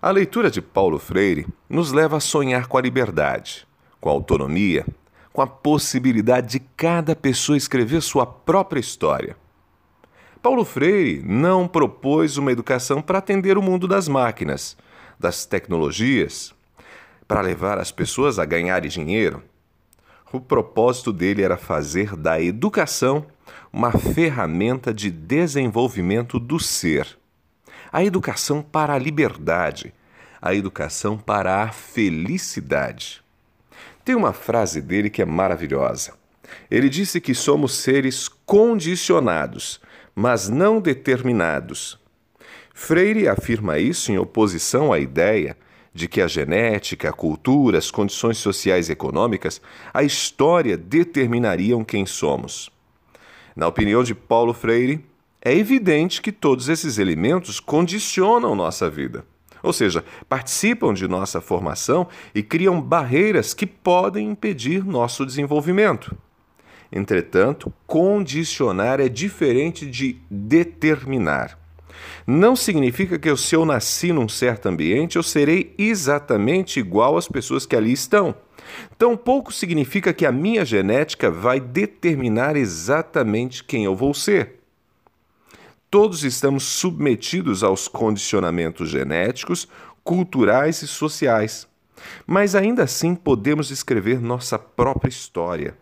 A leitura de Paulo Freire nos leva a sonhar com a liberdade, com a autonomia, com a possibilidade de cada pessoa escrever sua própria história. Paulo Freire não propôs uma educação para atender o mundo das máquinas, das tecnologias, para levar as pessoas a ganharem dinheiro. O propósito dele era fazer da educação uma ferramenta de desenvolvimento do ser a educação para a liberdade, a educação para a felicidade. Tem uma frase dele que é maravilhosa. Ele disse que somos seres condicionados, mas não determinados. Freire afirma isso em oposição à ideia de que a genética, a cultura, as condições sociais e econômicas, a história determinariam quem somos. Na opinião de Paulo Freire, é evidente que todos esses elementos condicionam nossa vida. Ou seja, participam de nossa formação e criam barreiras que podem impedir nosso desenvolvimento. Entretanto, condicionar é diferente de determinar. Não significa que se eu nasci num certo ambiente, eu serei exatamente igual às pessoas que ali estão. Tampouco significa que a minha genética vai determinar exatamente quem eu vou ser. Todos estamos submetidos aos condicionamentos genéticos, culturais e sociais. Mas ainda assim podemos escrever nossa própria história.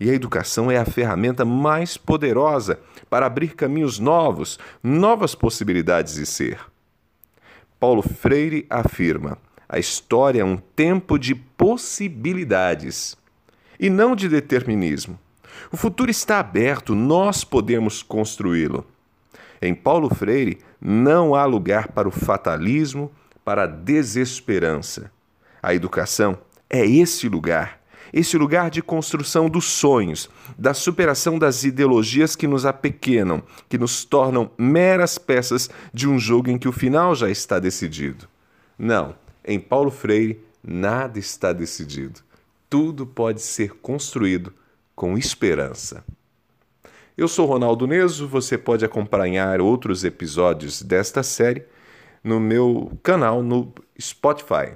E a educação é a ferramenta mais poderosa para abrir caminhos novos, novas possibilidades de ser. Paulo Freire afirma: a história é um tempo de possibilidades e não de determinismo. O futuro está aberto, nós podemos construí-lo. Em Paulo Freire, não há lugar para o fatalismo, para a desesperança. A educação é esse lugar, esse lugar de construção dos sonhos, da superação das ideologias que nos apequenam, que nos tornam meras peças de um jogo em que o final já está decidido. Não, em Paulo Freire, nada está decidido. Tudo pode ser construído com esperança. Eu sou Ronaldo Neso, você pode acompanhar outros episódios desta série no meu canal no Spotify.